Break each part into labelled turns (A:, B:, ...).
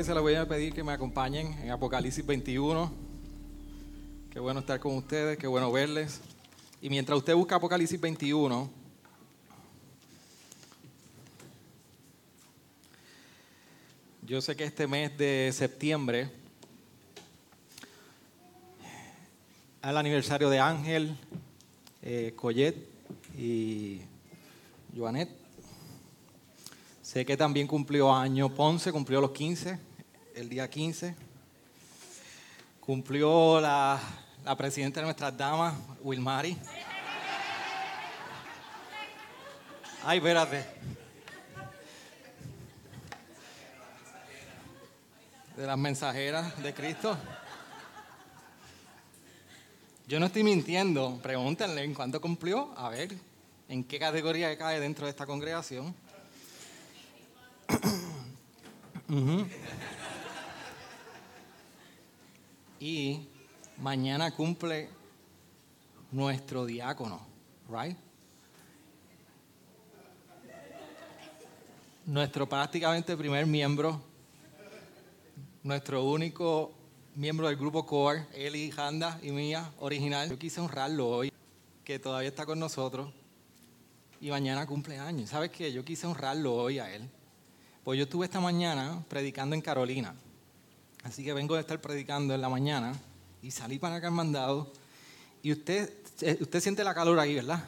A: Iglesia, le voy a pedir que me acompañen en Apocalipsis 21. Qué bueno estar con ustedes, qué bueno verles. Y mientras usted busca Apocalipsis 21, yo sé que este mes de septiembre, al aniversario de Ángel, eh, Collet y Joanet. Sé que también cumplió año Ponce, cumplió los 15, el día 15. Cumplió la, la presidenta de nuestras damas, Wilmari. Ay, espérate. De las mensajeras de Cristo. Yo no estoy mintiendo. Pregúntenle en cuánto cumplió. A ver, en qué categoría cae dentro de esta congregación. Y mañana cumple nuestro diácono, right? Nuestro prácticamente primer miembro, nuestro único miembro del grupo Core, Eli, Handa y mía, original. Yo quise honrarlo hoy, que todavía está con nosotros, y mañana cumple años. ¿Sabes qué? Yo quise honrarlo hoy a él. Pues yo estuve esta mañana predicando en Carolina. Así que vengo de estar predicando en la mañana y salí para acá en mandado. Y usted, eh, usted siente la calor ahí, ¿verdad?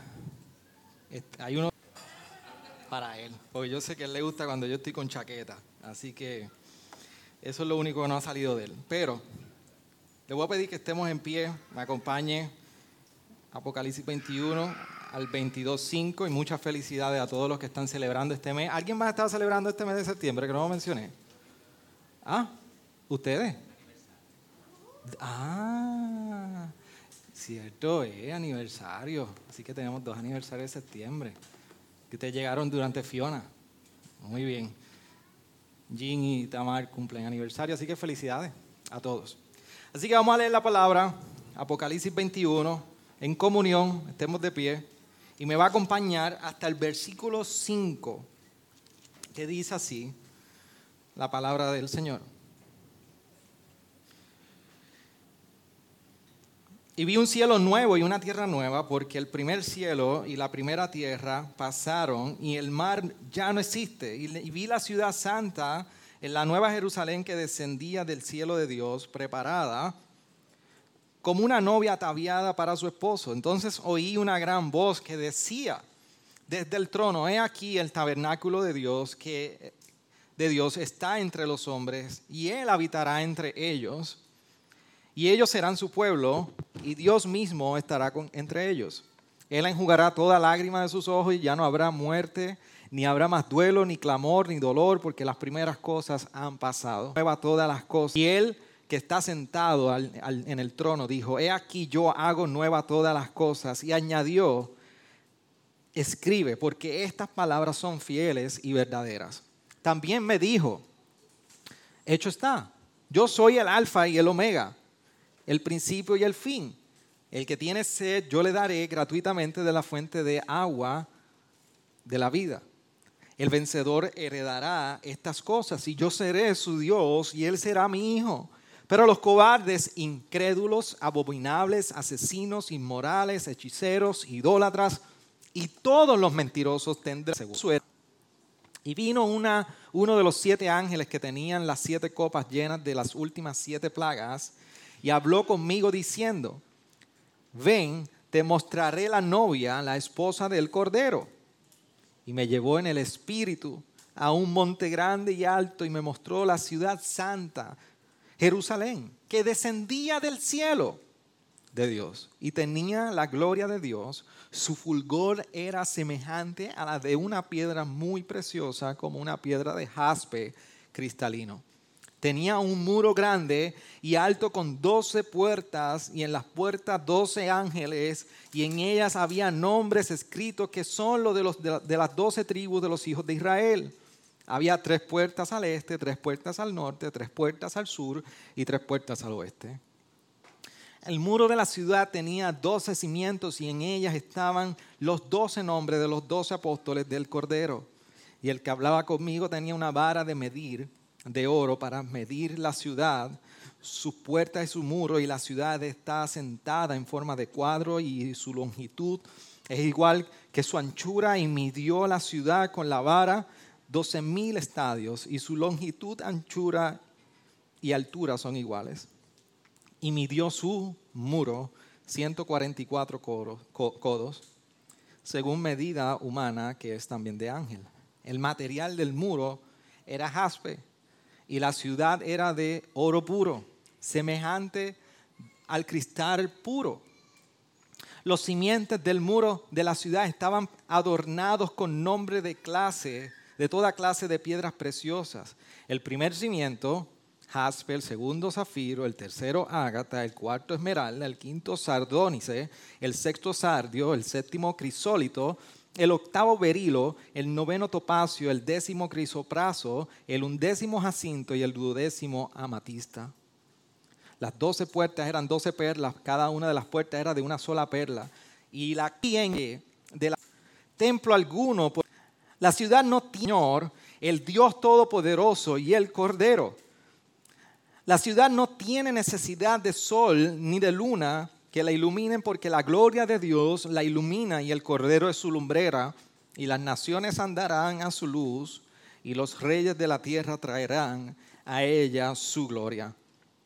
A: Este, Hay uno para él. Porque yo sé que él le gusta cuando yo estoy con chaqueta. Así que eso es lo único que no ha salido de él. Pero le voy a pedir que estemos en pie, me acompañe Apocalipsis 21 al 22.5 y muchas felicidades a todos los que están celebrando este mes. ¿Alguien más está celebrando este mes de septiembre que no lo mencioné? ¿Ah? ¿Ustedes? Ah, cierto, es aniversario. Así que tenemos dos aniversarios de septiembre. Que ustedes llegaron durante Fiona. Muy bien. Jean y Tamar cumplen aniversario, así que felicidades a todos. Así que vamos a leer la palabra, Apocalipsis 21, en comunión, estemos de pie, y me va a acompañar hasta el versículo 5, que dice así, la palabra del Señor. Y vi un cielo nuevo y una tierra nueva, porque el primer cielo y la primera tierra pasaron y el mar ya no existe. Y, vi la ciudad santa en la nueva Jerusalén que descendía del cielo de Dios, preparada como una novia ataviada para su esposo. Entonces oí una gran voz que decía desde el trono, he aquí el tabernáculo de Dios que de Dios está entre los hombres y él habitará entre ellos y ellos serán su pueblo y Dios mismo estará con, entre ellos. Él enjugará toda lágrima de sus ojos y ya no habrá muerte, ni habrá más duelo, ni clamor, ni dolor, porque las primeras cosas han pasado. Nueva todas las cosas. Y él que está sentado al, en el trono dijo, he aquí yo hago nueva todas las cosas. Y añadió, escribe, porque estas palabras son fieles y verdaderas. También me dijo, hecho está, yo soy el alfa y el omega el principio y el fin. El que tiene sed, yo le daré gratuitamente de la fuente de agua de la vida. El vencedor heredará estas cosas y yo seré su Dios y él será mi hijo. Pero los cobardes, incrédulos, abominables, asesinos, inmorales, hechiceros, idólatras y todos los mentirosos tendrán suerte. Y vino una, uno de los siete ángeles que tenían las siete copas llenas de las últimas siete plagas y habló conmigo diciendo, ven, te mostraré la novia, la esposa del Cordero. Y me llevó en el espíritu a un monte grande y alto y me mostró la ciudad santa, Jerusalén, que descendía del cielo de Dios y tenía la gloria de Dios. Su fulgor era semejante a la de una piedra muy preciosa, como una piedra de jaspe cristalino Tenía un muro grande y alto con doce puertas y en las puertas doce ángeles y en ellas había nombres escritos que son los de, los de las doce tribus de los hijos de Israel. Había tres puertas al este, tres puertas al norte, tres puertas al sur y tres puertas al oeste. El muro de la ciudad tenía doce cimientos y en ellas estaban los doce nombres de los doce apóstoles del Cordero. Y el que hablaba conmigo tenía una vara de medir de oro para medir la ciudad, sus puertas y su muro, y la ciudad está sentada en forma de cuadro y su longitud es igual que su anchura y midió la ciudad con la vara doce mil estadios y su longitud, anchura y altura son iguales. Y midió su muro 144 codos, según medida humana que es también de ángel. El material del muro era jaspe y la ciudad era de oro puro, semejante al cristal puro. Los simientes del muro de la ciudad estaban adornados con nombre de clase, de toda clase de piedras preciosas. El primer cimiento, jaspe, el segundo zafiro, el tercero ágata, el cuarto esmeralda, el quinto sardónice, el sexto sardio, el séptimo crisólito, el octavo berilo, el noveno topacio, el décimo crisopraso, el undécimo jacinto y el duodécimo amatista. Las doce puertas eran doce perlas, cada una de las puertas era de una sola perla. Y la de la templo alguno, pues, la ciudad no tiene el Dios Todopoderoso y el Cordero. La ciudad no tiene necesidad de sol ni de luna que la iluminen porque la gloria de Dios la ilumina y el Cordero es su lumbrera, y las naciones andarán a su luz, y los reyes de la tierra traerán a ella su gloria.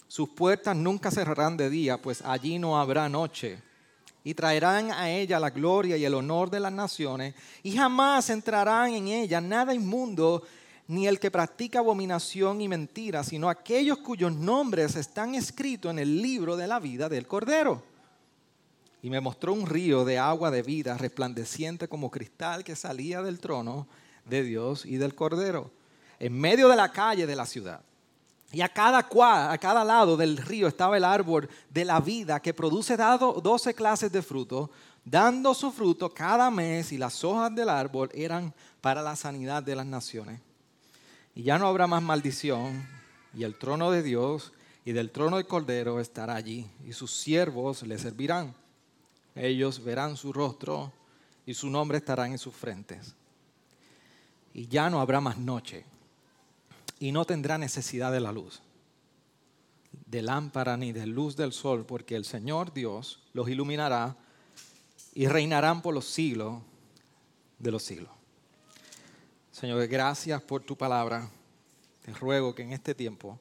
A: Sus puertas nunca cerrarán de día, pues allí no habrá noche. Y traerán a ella la gloria y el honor de las naciones, y jamás entrarán en ella nada inmundo, ni el que practica abominación y mentira, sino aquellos cuyos nombres están escritos en el libro de la vida del Cordero y me mostró un río de agua de vida resplandeciente como cristal que salía del trono de Dios y del Cordero, en medio de la calle de la ciudad. Y a cada, a cada lado del río estaba el árbol de la vida que produce dado 12 clases de fruto, dando su fruto cada mes y las hojas del árbol eran para la sanidad de las naciones. Y ya no habrá más maldición y el trono de Dios y del trono del Cordero estará allí y sus siervos le servirán ellos verán su rostro y su nombre estará en sus frentes. Y ya no habrá más noche y no tendrá necesidad de la luz, de lámpara ni de luz del sol, porque el Señor Dios los iluminará y reinarán por los siglos de los siglos. Señor, gracias por tu palabra. Te ruego que en este tiempo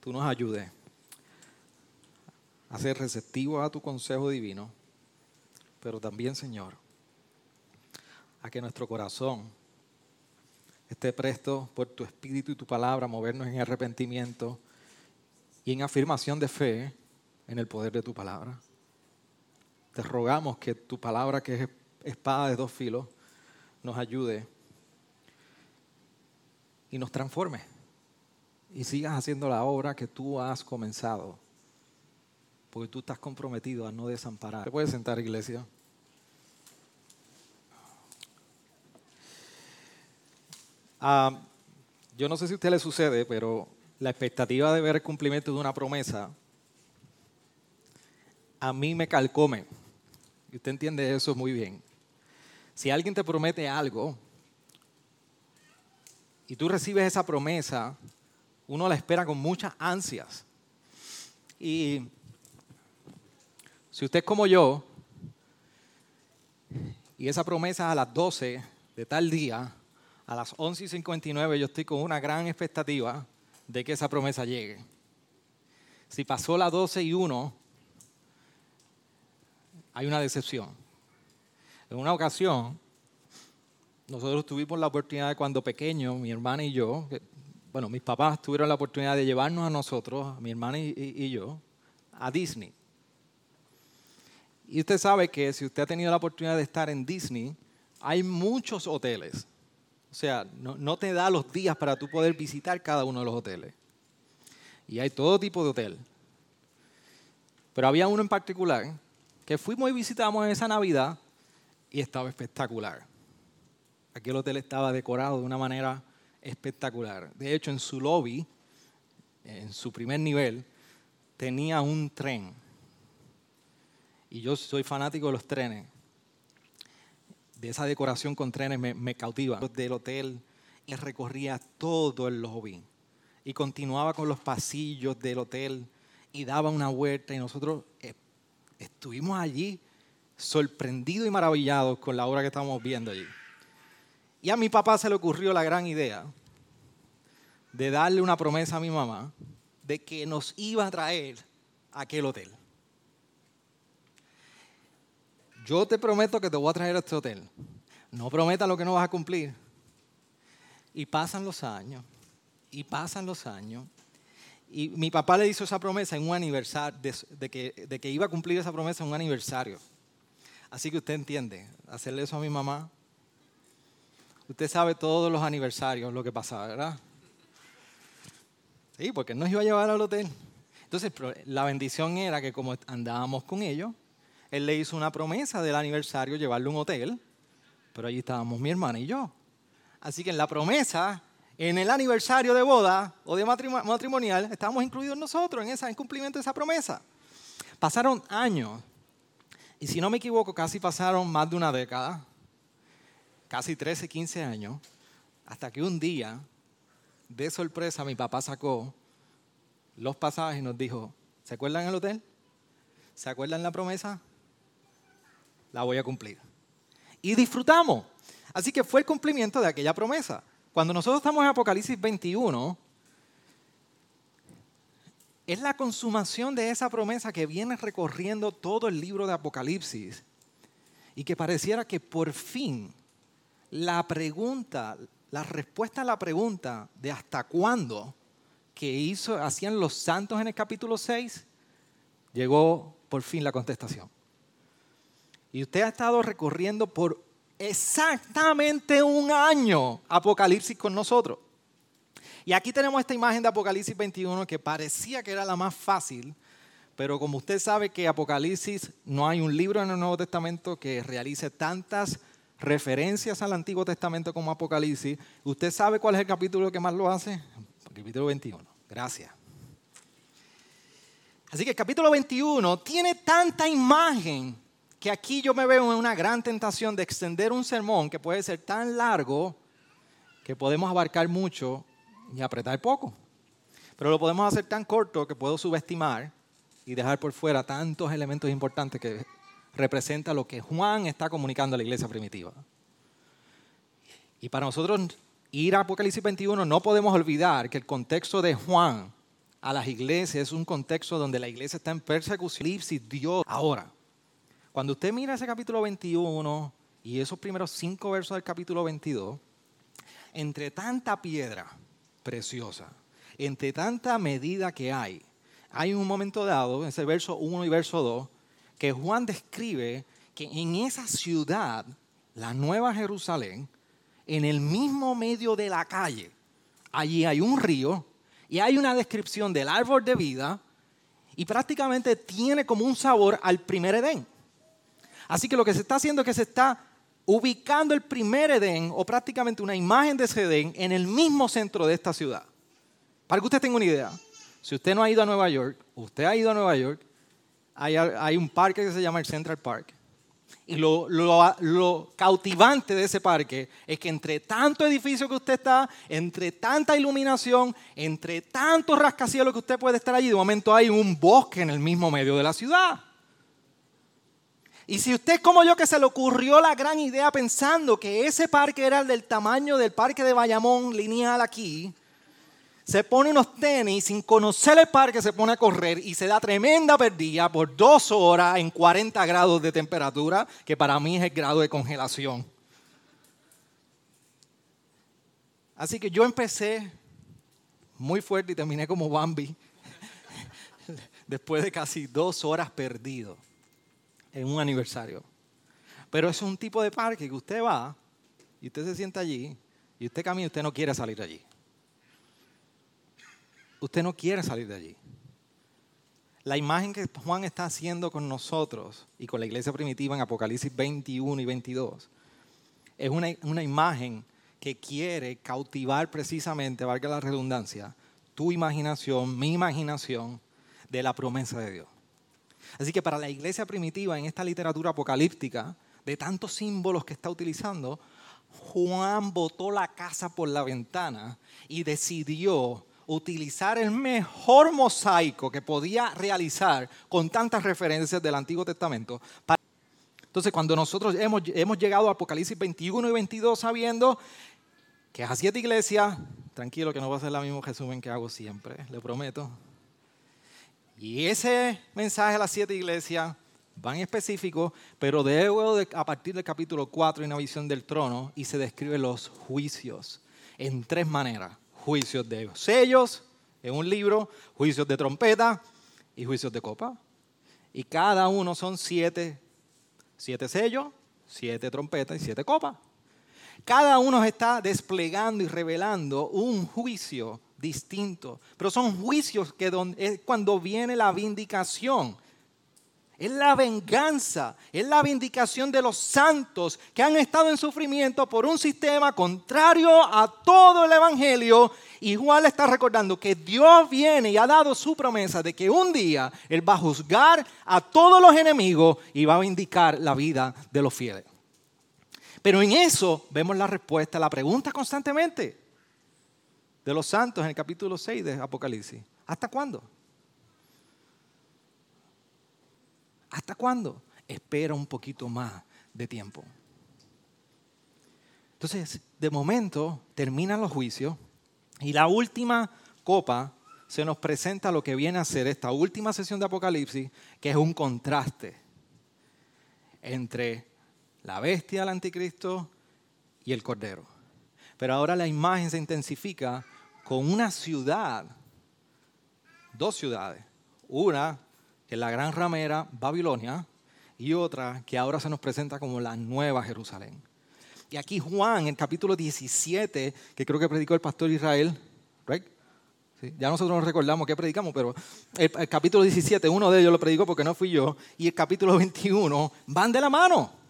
A: tú nos ayudes a ser receptivo a tu consejo divino, pero también, Señor, a que nuestro corazón esté presto por tu espíritu y tu palabra a movernos en arrepentimiento y en afirmación de fe en el poder de tu palabra. Te rogamos que tu palabra, que es espada de dos filos, nos ayude y nos transforme y sigas haciendo la obra que tú has comenzado porque tú estás comprometido a no desamparar. ¿Te puedes sentar, iglesia? Ah, yo no sé si a usted le sucede, pero la expectativa de ver el cumplimiento de una promesa a mí me calcome. Y usted entiende eso muy bien. Si alguien te promete algo y tú recibes esa promesa, uno la espera con muchas ansias. Y si usted es como yo, y esa promesa a las 12 de tal día, a las 11 y 59 yo estoy con una gran expectativa de que esa promesa llegue. Si pasó las 12 y 1, hay una decepción. En una ocasión, nosotros tuvimos la oportunidad de cuando pequeños, mi hermana y yo, bueno, mis papás tuvieron la oportunidad de llevarnos a nosotros, a mi hermana y yo, a Disney. Y usted sabe que si usted ha tenido la oportunidad de estar en Disney, hay muchos hoteles O sea, no, te da los días para tú poder visitar cada uno de los hoteles. Y hay todo tipo de hotel. Pero había uno en particular que fuimos y visitamos en esa Navidad y estaba espectacular. Aquel hotel estaba decorado de una manera espectacular. De hecho, en su lobby, en su primer nivel, tenía un tren. Y yo soy fanático de los trenes. De esa decoración con trenes me, me cautiva. Del hotel y recorría todo el lobby. Y continuaba con los pasillos del hotel y daba una vuelta y nosotros eh, estuvimos allí sorprendidos y maravillados con la obra que estábamos viendo allí. Y a mi papá se le ocurrió la gran idea de darle una promesa a mi mamá de que nos iba a traer a aquel hotel. Yo te prometo que te voy a traer a este hotel. No prometas lo que no vas a cumplir. Y pasan los años, y pasan los años, y mi papá le hizo esa promesa en un aniversario, de, que, iba a cumplir esa promesa en un aniversario. Así que usted entiende, hacerle eso a mi mamá. Usted sabe todos los aniversarios, lo que pasaba, ¿verdad? Sí, porque él nos iba a llevar al hotel. Entonces, la bendición era que como andábamos con ellos, él le hizo una promesa del aniversario, llevarle un hotel, pero allí estábamos mi hermana y yo. Así que en la promesa en el aniversario de boda o de matrimonial, estábamos incluidos nosotros en, esa, en cumplimiento de esa promesa. Pasaron años, y si no me equivoco, casi pasaron más de una década, casi 13, 15 años, hasta que un día, de sorpresa, mi papá sacó los pasajes y nos dijo, ¿se acuerdan el hotel? ¿Se acuerdan la promesa? La voy a cumplir. Y disfrutamos. Así que fue el cumplimiento de aquella promesa. Cuando nosotros estamos en Apocalipsis 21, es la consumación de esa promesa que viene recorriendo todo el libro de Apocalipsis y que pareciera que por fin la pregunta, la respuesta a la pregunta de hasta cuándo que hizo, hacían los santos en el capítulo 6, llegó por fin la contestación. Y usted ha estado recorriendo por exactamente un año Apocalipsis con nosotros. Y aquí tenemos esta imagen de Apocalipsis 21 que parecía que era la más fácil, pero como usted sabe que Apocalipsis no hay un libro en el Nuevo Testamento que realice tantas referencias al Antiguo Testamento como Apocalipsis, ¿usted sabe cuál es el capítulo que más lo hace? El capítulo 21. Gracias. Así que el capítulo 21 tiene tanta imagen que aquí yo me veo en una gran tentación de extender un sermón que puede ser tan largo que podemos abarcar mucho y apretar poco. Pero lo podemos hacer tan corto que puedo subestimar y dejar por fuera tantos elementos importantes que representa lo que Juan está comunicando a la iglesia primitiva. Y para nosotros ir a Apocalipsis 21 no podemos olvidar que el contexto de Juan a las iglesias es un contexto donde la iglesia está en persecución. Dios ahora. Cuando usted mira ese capítulo 21 y esos primeros cinco versos del capítulo 22, entre tanta piedra preciosa, entre tanta medida que hay, hay un momento dado, en ese verso 1 y verso 2, que Juan describe que en esa ciudad, la Nueva Jerusalén, en el mismo medio de la calle, allí hay un río y hay una descripción del árbol de vida y prácticamente tiene como un sabor al primer Edén. Así que lo que se está haciendo es que se está ubicando el primer Edén o prácticamente una imagen de ese Edén en el mismo centro de esta ciudad. Para que usted tenga una idea, si usted no ha ido a Nueva York, usted ha ido a Nueva York, hay, un parque que se llama el Central Park. Y lo, lo, cautivante de ese parque es que entre tanto edificio que usted está, entre tanta iluminación, entre tantos rascacielos que usted puede estar allí, de momento hay un bosque en el mismo medio de la ciudad. Y si usted como yo que se le ocurrió la gran idea pensando que ese parque era el del tamaño del parque de Bayamón lineal aquí, se pone unos tenis sin conocer el parque, se pone a correr y se da tremenda perdida por dos horas en 40 grados de temperatura, que para mí es el grado de congelación. Así que yo empecé muy fuerte y terminé como Bambi después de casi dos horas perdido en un aniversario. Pero es un tipo de parque que usted va y usted se sienta allí y usted camina y usted no quiere salir de allí. Usted no quiere salir de allí. La imagen que Juan está haciendo con nosotros y con la iglesia primitiva en Apocalipsis 21 y 22 es una, una imagen que quiere cautivar precisamente, valga la redundancia, tu imaginación, mi imaginación de la promesa de Dios. Así que para la iglesia primitiva en esta literatura apocalíptica, de tantos símbolos que está utilizando, Juan botó la casa por la ventana y decidió utilizar el mejor mosaico que podía realizar con tantas referencias del Antiguo Testamento. Entonces, cuando nosotros hemos, llegado a Apocalipsis 21 y 22 sabiendo que a siete iglesias, tranquilo que no va a ser el mismo resumen que hago siempre, le prometo. Y ese mensaje a las siete iglesias van específico, pero luego a partir del capítulo 4 hay una visión del trono y se describen los juicios en tres maneras. Juicios de sellos en un libro, juicios de trompeta y juicios de copa. Y cada uno son siete, siete sellos, siete trompetas y siete copas. Cada uno está desplegando y revelando un juicio distinto, pero son juicios que es cuando viene la vindicación es la venganza, es la vindicación de los santos que han estado en sufrimiento por un sistema contrario a todo el Evangelio. Y Juan le está recordando que Dios viene y ha dado su promesa de que un día Él va a juzgar a todos los enemigos y va a vindicar la vida de los fieles. Pero en eso vemos la respuesta a la pregunta constantemente de los santos en el capítulo 6 de Apocalipsis. ¿Hasta cuándo? ¿Hasta cuándo? Espera un poquito más de tiempo. Entonces, de momento terminan los juicios y la última copa se nos presenta lo que viene a ser esta última sesión de Apocalipsis, que es un contraste entre la bestia, el anticristo y el cordero. Pero ahora la imagen se intensifica con una ciudad, dos ciudades, una que la gran ramera Babilonia y otra que ahora se nos presenta como la nueva Jerusalén. Y aquí Juan, en el capítulo 17, que creo que predicó el pastor Israel, ya nosotros nos recordamos que predicamos, pero el, el capítulo 17, uno de ellos lo predicó porque no fui yo, y el capítulo 21 van de la mano.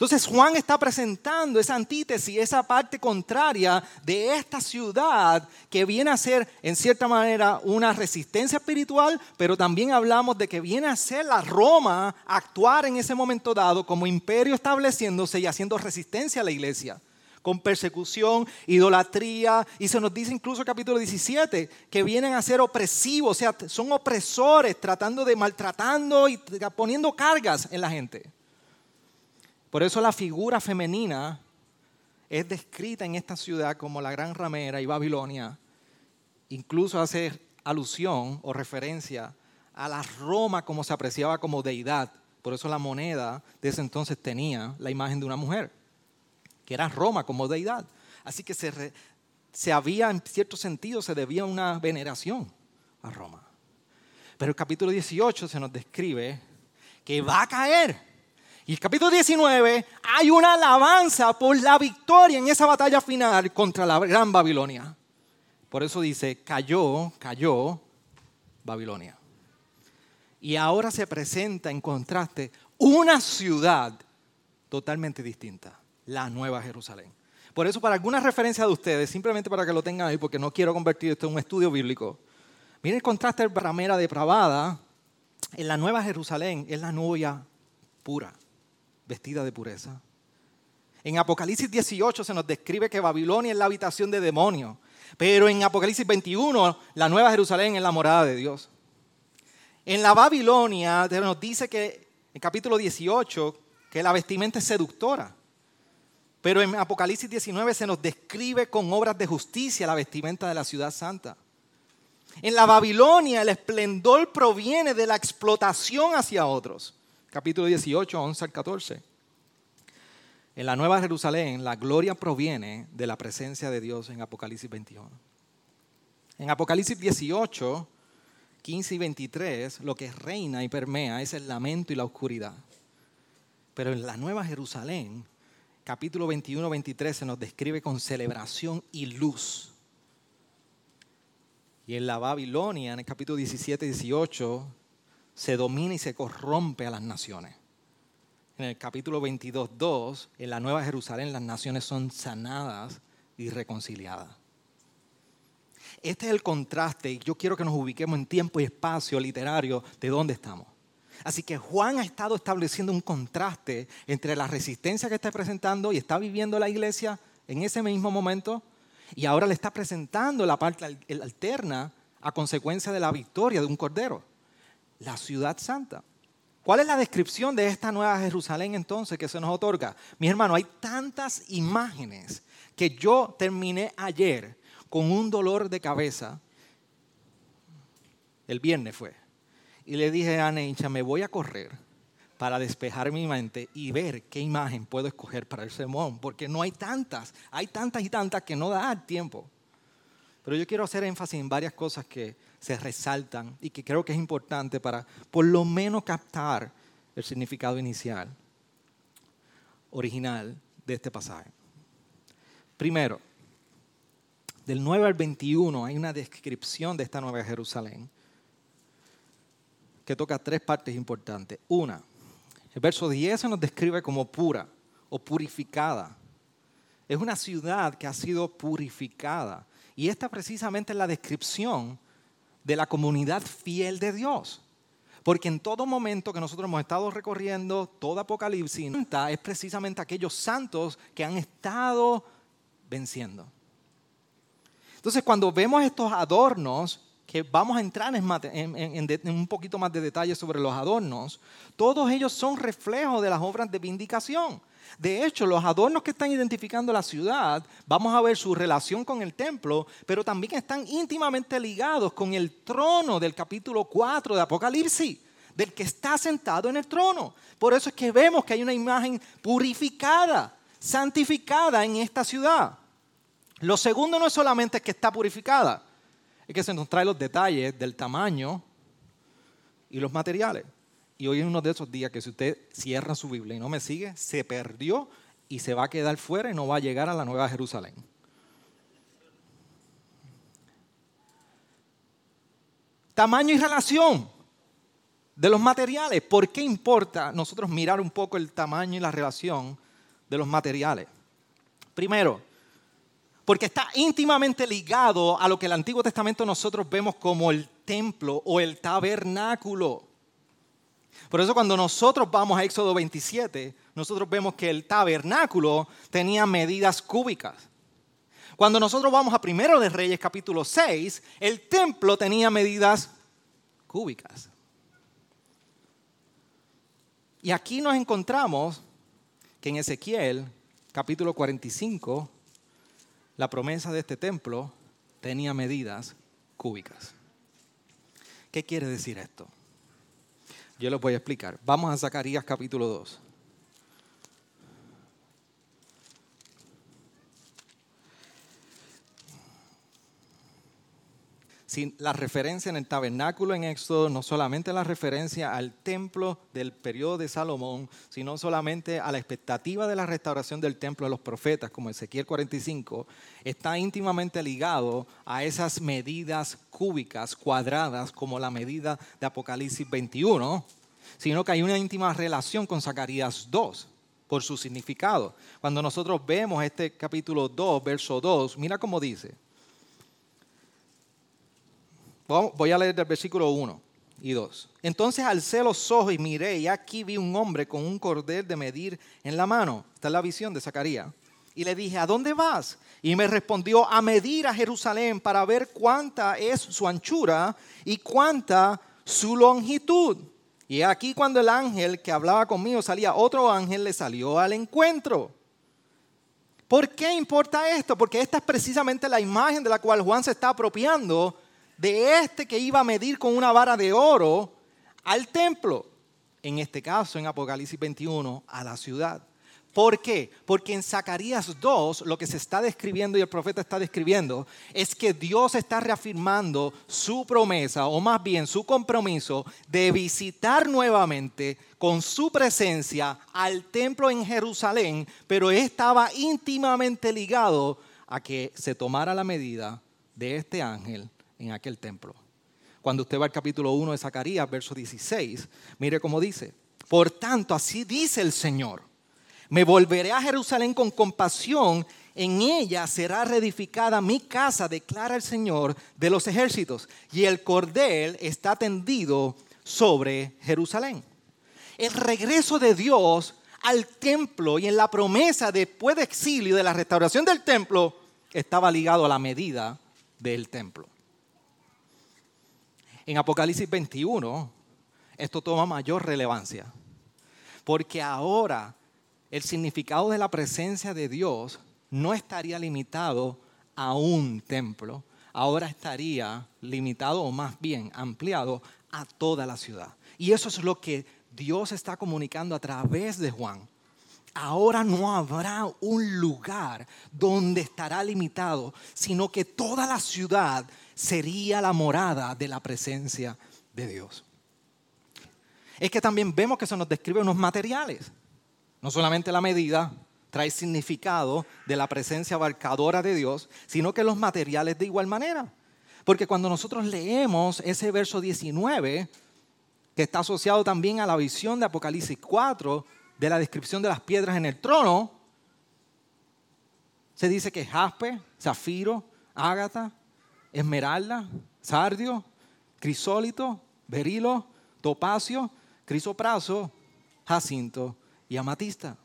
A: Entonces Juan está presentando esa antítesis, esa parte contraria de esta ciudad que viene a ser en cierta manera una resistencia espiritual, pero también hablamos de que viene a ser la Roma actuar en ese momento dado como imperio estableciéndose y haciendo resistencia a la iglesia con persecución, idolatría, y se nos dice incluso capítulo 17 que vienen a ser opresivos, o sea, son opresores tratando de maltratando y poniendo cargas en la gente. Por eso la figura femenina es descrita en esta ciudad como la gran ramera y Babilonia. Incluso hace alusión o referencia a la Roma como se apreciaba como deidad. Por eso la moneda de ese entonces tenía la imagen de una mujer, que era Roma como deidad. Así que se, se había, en cierto sentido, se debía una veneración a Roma. Pero el capítulo 18 se nos describe que va a caer y el capítulo 19 hay una alabanza por la victoria en esa batalla final contra la gran Babilonia. Por eso dice, cayó, cayó Babilonia. Y ahora se presenta en contraste una ciudad totalmente distinta, la Nueva Jerusalén. Por eso, para alguna referencia de ustedes, simplemente para que lo tengan ahí, porque no quiero convertir esto en un estudio bíblico, miren el contraste de Bramera depravada en la Nueva Jerusalén, es la novia pura vestida de pureza. En Apocalipsis 18 se nos describe que Babilonia es la habitación de demonios, pero en Apocalipsis 21 la nueva Jerusalén es la morada de Dios. En la Babilonia nos dice que en capítulo 18 que la vestimenta es seductora. Pero en Apocalipsis 19 se nos describe con obras de justicia la vestimenta de la ciudad santa. En la Babilonia el esplendor proviene de la explotación hacia otros capítulo 18, 11 al 14. En la Nueva Jerusalén, la gloria proviene de la presencia de Dios en Apocalipsis 21. En Apocalipsis 18, 15 y 23, lo que reina y permea es el lamento y la oscuridad. Pero en la Nueva Jerusalén, capítulo 21, 23 se nos describe con celebración y luz. Y en la Babilonia, en el capítulo 17, 18, se domina y se corrompe a las naciones. En el capítulo 22, 2, en la Nueva Jerusalén las naciones son sanadas y reconciliadas. Este es el contraste y yo quiero que nos ubiquemos en tiempo y espacio literario de dónde estamos. Así que Juan ha estado estableciendo un contraste entre la resistencia que está presentando y está viviendo la iglesia en ese mismo momento y ahora le está presentando la parte alterna a consecuencia de la victoria de un cordero, la ciudad santa. ¿Cuál es la descripción de esta nueva Jerusalén entonces que se nos otorga? Mi hermano, hay tantas imágenes que yo terminé ayer con un dolor de cabeza. El viernes fue. Y le dije a Neisha, me voy a correr para despejar mi mente y ver qué imagen puedo escoger para el sermón, porque no hay tantas, hay tantas y tantas que no da tiempo. Pero yo quiero hacer énfasis en varias cosas que se resaltan y que creo que es importante para por lo menos captar el significado inicial, original de este pasaje. Primero, del 9 al 21 hay una descripción de esta nueva Jerusalén que toca tres partes importantes. Una, el verso 10 se nos describe como pura o purificada. Es una ciudad que ha sido purificada. Y esta precisamente es la descripción de la comunidad fiel de Dios. Porque en todo momento que nosotros hemos estado recorriendo todo Apocalipsis, es precisamente aquellos santos que han estado venciendo. Entonces, cuando vemos estos adornos, que vamos a entrar en, un poquito más de detalle sobre los adornos, todos ellos son reflejos de las obras de vindicación. De hecho, los adornos que están identificando la ciudad, vamos a ver su relación con el templo, pero también están íntimamente ligados con el trono del capítulo 4 de Apocalipsis, del que está sentado en el trono. Por eso es que vemos que hay una imagen purificada, santificada en esta ciudad. Lo segundo no es solamente que está purificada, es que se nos trae los detalles del tamaño y los materiales. Y hoy es uno de esos días que si usted cierra su Biblia y no me sigue, se perdió y se va a quedar fuera y no va a llegar a la Nueva Jerusalén. Tamaño y relación de los materiales. ¿Por qué importa nosotros mirar un poco el tamaño y la relación de los materiales? Primero, porque está íntimamente ligado a lo que el Antiguo Testamento nosotros vemos como el templo o el tabernáculo. Por eso cuando nosotros vamos a Éxodo 27, nosotros vemos que el tabernáculo tenía medidas cúbicas. Cuando nosotros vamos a Primero de Reyes capítulo 6, el templo tenía medidas cúbicas. Y aquí nos encontramos que en Ezequiel capítulo 45 la promesa de este templo tenía medidas cúbicas. ¿Qué quiere decir esto? Yo lo voy a explicar. Vamos a Zacarías capítulo 2. La referencia en el tabernáculo en Éxodo no solamente la referencia al templo del periodo de Salomón, sino solamente a la expectativa de la restauración del templo de los profetas, como Ezequiel 45, está íntimamente ligado a esas medidas cúbicas, cuadradas, como la medida de Apocalipsis 21, sino que hay una íntima relación con Zacarías 2 por su significado. Cuando nosotros vemos este capítulo 2, verso 2, mira cómo dice. Voy a leer del versículo 1 y 2. Entonces alcé los ojos y miré, y aquí vi un hombre con un cordel de medir en la mano. Esta es la visión de Zacarías. Y le dije, ¿a dónde vas? Y me respondió, a medir a Jerusalén para ver cuánta es su anchura y cuánta su longitud. Y aquí cuando el ángel que hablaba conmigo salía, otro ángel le salió al encuentro. ¿Por qué importa esto? Porque esta es precisamente la imagen de la cual Juan se está apropiando de este que iba a medir con una vara de oro al templo, en este caso en Apocalipsis 21, a la ciudad. ¿Por qué? Porque en Zacarías 2 lo que se está describiendo y el profeta está describiendo es que Dios está reafirmando su promesa o más bien su compromiso de visitar nuevamente con su presencia al templo en Jerusalén, pero estaba íntimamente ligado a que se tomara la medida de este ángel en aquel templo. Cuando usted va al capítulo 1 de Zacarías, verso 16, mire cómo dice, por tanto así dice el Señor me volveré a Jerusalén con compasión. En ella será reedificada mi casa, declara el Señor de los ejércitos. Y el cordel está tendido sobre Jerusalén. El regreso de Dios al templo y en la promesa después de exilio de la restauración del templo estaba ligado a la medida del templo. En Apocalipsis 21 esto toma mayor relevancia, porque ahora el significado de la presencia de Dios no estaría limitado a un templo, ahora estaría limitado o más bien ampliado a toda la ciudad. Y eso es lo que Dios está comunicando a través de Juan. Ahora no habrá un lugar donde estará limitado, sino que toda la ciudad sería la morada de la presencia de Dios. Es que también vemos que se nos describe unos materiales. No solamente la medida trae significado de la presencia abarcadora de Dios, sino que los materiales de igual manera. Porque cuando nosotros leemos ese verso 19, que está asociado también a la visión de Apocalipsis 4, de la descripción de las piedras en el trono, se dice que jaspe, zafiro, ágata, esmeralda, sardio, crisólito, berilo, topacio, crisopraso, jacinto y amatista.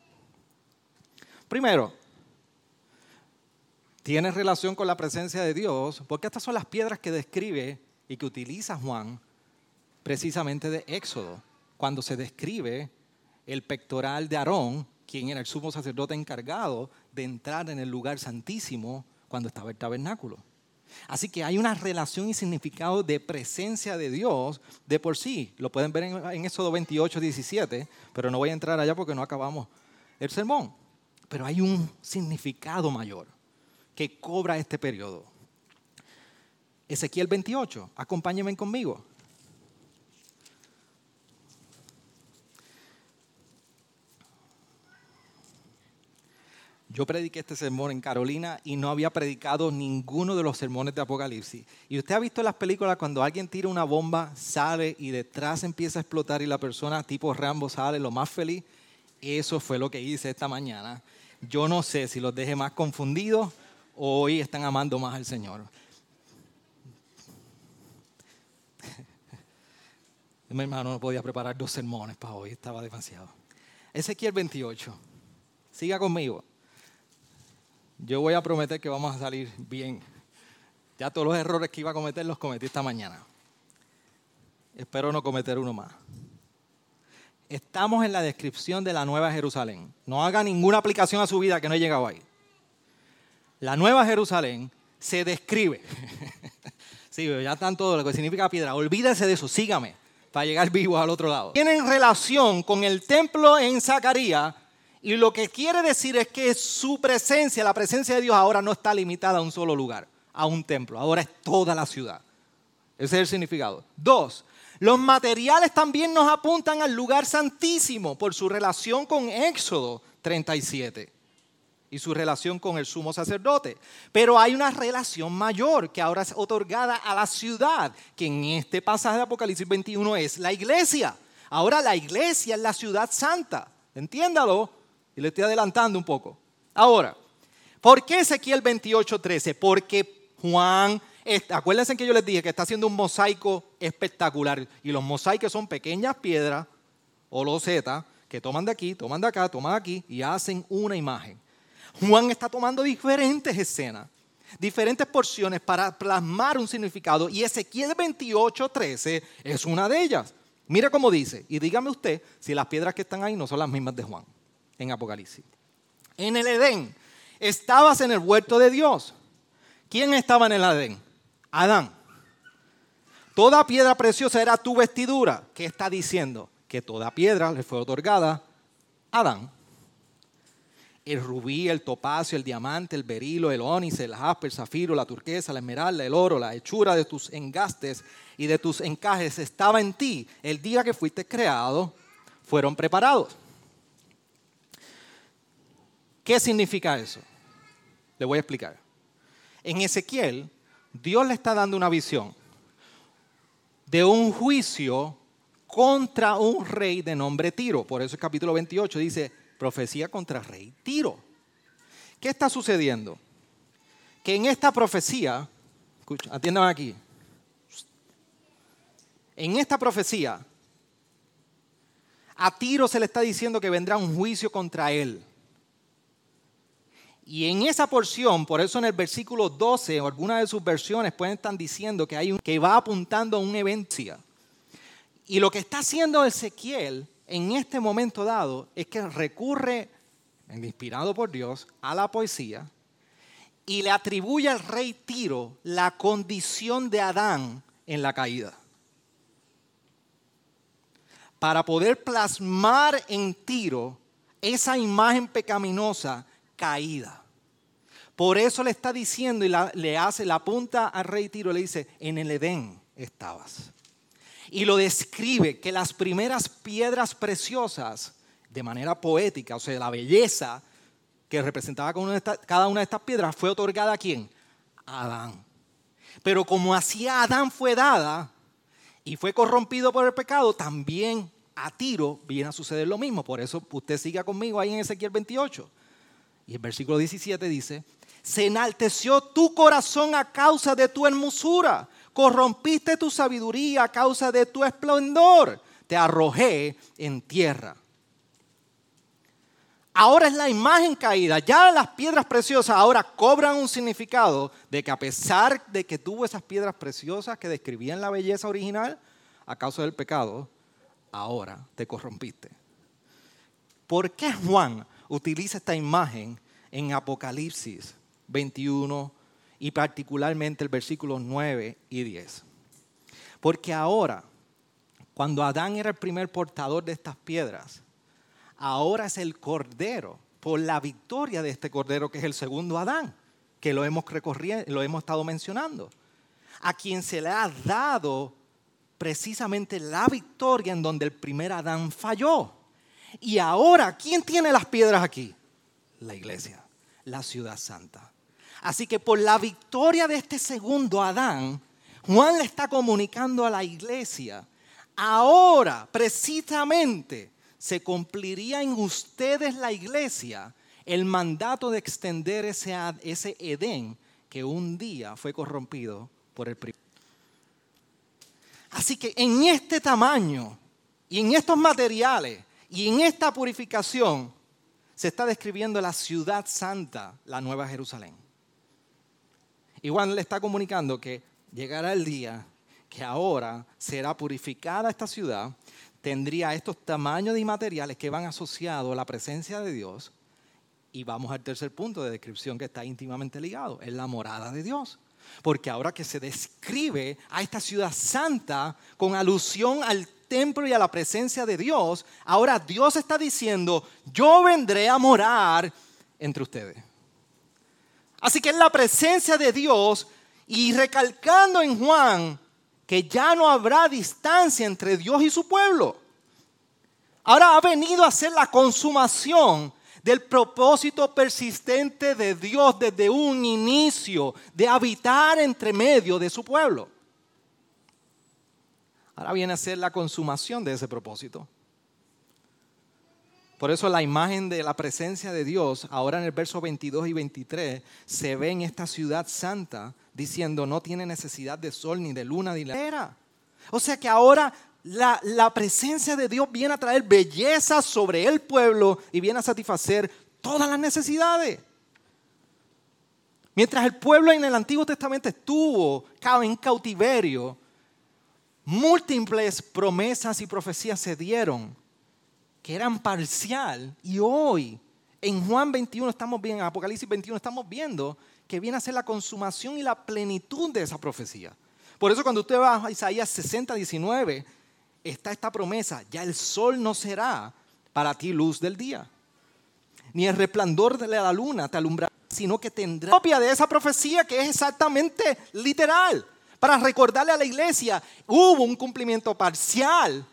A: Primero, tiene relación con la presencia de Dios, porque estas son las piedras que describe y que utiliza Juan precisamente de Éxodo, cuando se describe el pectoral de Aarón, quien era el sumo sacerdote encargado de entrar en el lugar santísimo cuando estaba el tabernáculo. Así que hay una relación y significado de presencia de Dios de por sí. Lo pueden ver en, Éxodo 28, 17, pero no voy a entrar allá porque no acabamos el sermón. Pero hay un significado mayor que cobra este periodo. Ezequiel 28, acompáñenme conmigo. Yo prediqué este sermón en Carolina y no había predicado ninguno de los sermones de Apocalipsis. Y usted ha visto las películas cuando alguien tira una bomba, sale y detrás empieza a explotar y la persona tipo Rambo sale lo más feliz. Eso fue lo que hice esta mañana. Yo no sé si los dejé más confundidos o hoy están amando más al Señor. Mi hermano no podía preparar dos sermones para hoy, estaba demasiado. Ezequiel 28. Siga conmigo yo voy a prometer que vamos a salir bien. Ya todos los errores que iba a cometer los cometí esta mañana. Espero no cometer uno más. Estamos en la descripción de la Nueva Jerusalén. No haga ninguna aplicación a su vida que no he llegado ahí. La Nueva Jerusalén se describe. sí, ya están todo lo que significa piedra. Olvídese de eso, sígame para llegar vivo al otro lado. Tienen relación con el templo en Zacarías y lo que quiere decir es que su presencia, la presencia de Dios ahora no está limitada a un solo lugar, a un templo, ahora es toda la ciudad. Ese es el significado. Dos, los materiales también nos apuntan al lugar santísimo por su relación con Éxodo 37 y su relación con el sumo sacerdote. Pero hay una relación mayor que ahora es otorgada a la ciudad, que en este pasaje de Apocalipsis 21 es la iglesia. Ahora la iglesia es la ciudad santa. Entiéndalo. Y le estoy adelantando un poco. Ahora, ¿por qué Ezequiel 28:13? Porque Juan, acuérdense que yo les dije que está haciendo un mosaico espectacular. Y los mosaicos son pequeñas piedras o losetas que toman de aquí, toman de acá, toman de aquí y hacen una imagen. Juan está tomando diferentes escenas, diferentes porciones para plasmar un significado y Ezequiel 28:13 es una de ellas. Mira cómo dice, y dígame usted si las piedras que están ahí no son las mismas de Juan en Apocalipsis. En el Edén, estabas en el huerto de Dios. ¿Quién estaba en el Edén? Adán. Toda piedra preciosa era tu vestidura. ¿Qué está diciendo? Que toda piedra le fue otorgada a Adán. el rubí, el topacio, el diamante, el berilo, el ónice, el jaspe, el zafiro, la turquesa, la esmeralda, el oro, la hechura de tus engastes y de tus encajes estaba en ti el día que fuiste creado, fueron preparados. ¿Qué significa eso? Le voy a explicar. En Ezequiel, Dios le está dando una visión de un juicio contra un rey de nombre Tiro. Por eso el capítulo 28 dice, profecía contra rey Tiro. ¿Qué está sucediendo? Que en esta profecía, atiendan aquí, en esta profecía, a Tiro se le está diciendo que vendrá un juicio contra él. Y en esa porción, por eso en el versículo 12 o alguna de sus versiones pueden estar diciendo que, hay un, que va apuntando a un evento. Y lo que está haciendo Ezequiel en este momento dado es que recurre, inspirado por Dios, a la poesía y le atribuye al rey Tiro la condición de Adán en la caída. Para poder plasmar en Tiro esa imagen pecaminosa caída. Por eso le está diciendo y le hace la punta al rey Tiro, le dice, en el Edén estabas. Y lo describe que las primeras piedras preciosas, de manera poética, o sea, la belleza que representaba cada una de estas piedras, fue otorgada a quién? A Adán. Pero como hacía Adán fue dada y fue corrompido por el pecado, también a Tiro viene a suceder lo mismo. Por eso usted siga conmigo ahí en Ezequiel 28. Y el versículo 17 dice, se enalteció tu corazón a causa de tu hermosura, corrompiste tu sabiduría a causa de tu esplendor, te arrojé en tierra. Ahora es la imagen caída, ya las piedras preciosas ahora cobran un significado de que a pesar de que tuvo esas piedras preciosas que describían la belleza original, a causa del pecado, ahora te corrompiste. ¿Por qué Juan utiliza esta imagen en Apocalipsis 21 y particularmente el versículo 9 y 10. Porque ahora, cuando Adán era el primer portador de estas piedras, ahora es el cordero, por la victoria de este cordero que es el segundo Adán, que lo hemos lo hemos estado mencionando, a quien se le ha dado precisamente la victoria en donde el primer Adán falló. Y ahora, ¿quién tiene las piedras aquí? La iglesia, la ciudad santa. Así que por la victoria de este segundo Adán, Juan le está comunicando a la iglesia, ahora precisamente se cumpliría en ustedes la iglesia el mandato de extender ese, ese Edén que un día fue corrompido por el primer. Así que en este tamaño y en estos materiales y en esta purificación se está describiendo la ciudad santa, la nueva Jerusalén. Y Juan le está comunicando que llegará el día que ahora será purificada esta ciudad, tendría estos tamaños de materiales que van asociados a la presencia de Dios. Y vamos al tercer punto de descripción que está íntimamente ligado, es la morada de Dios. Porque ahora que se describe a esta ciudad santa con alusión al templo y a la presencia de Dios, ahora Dios está diciendo, yo vendré a morar entre ustedes. Así que es la presencia de Dios y recalcando en Juan que ya no habrá distancia entre Dios y su pueblo. Ahora ha venido a ser la consumación del propósito persistente de Dios desde un inicio de habitar entre medio de su pueblo. Ahora viene a ser la consumación de ese propósito. Por eso la imagen de la presencia de Dios, ahora en el verso 22 y 23, se ve en esta ciudad santa diciendo no tiene necesidad de sol ni de luna ni de la O sea que ahora la, la presencia de Dios viene a traer belleza sobre el pueblo y viene a satisfacer todas las necesidades. Mientras el pueblo en el Antiguo Testamento estuvo en cautiverio, múltiples promesas y profecías se dieron que eran parcial y hoy en Juan 21 estamos viendo, en Apocalipsis 21 estamos viendo que viene a ser la consumación y la plenitud de esa profecía. Por eso cuando usted va a Isaías 60, 19, está esta promesa, ya el sol no será para ti luz del día. ni el resplandor de la luna te alumbrará, sino que tendrá copia de esa profecía que es exactamente literal. Para recordarle a la iglesia, hubo un cumplimiento parcial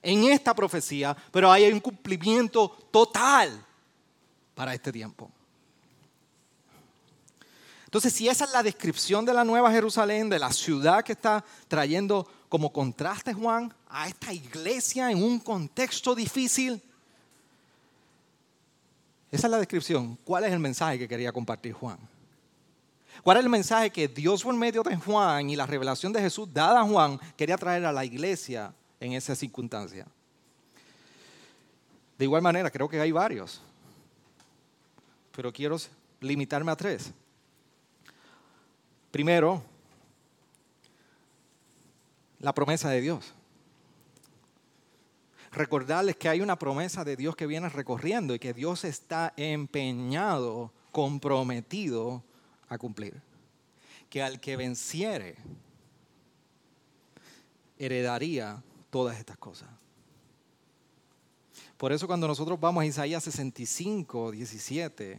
A: en esta profecía, pero hay un cumplimiento total para este tiempo. Entonces, si esa es la descripción de la Nueva Jerusalén, de la ciudad que está trayendo como contraste Juan a esta iglesia en un contexto difícil, esa es la descripción. ¿Cuál es el mensaje que quería compartir Juan? ¿Cuál es el mensaje que Dios por medio de Juan y la revelación de Jesús dada a Juan quería traer a la iglesia en esa circunstancia? De igual manera, creo que hay varios, pero quiero limitarme a tres. Primero, la promesa de Dios. Recordarles que hay una promesa de Dios que viene recorriendo y que Dios está empeñado, comprometido a cumplir. Que al que venciere, heredaría todas estas cosas. Por eso cuando nosotros vamos a Isaías 65, 17,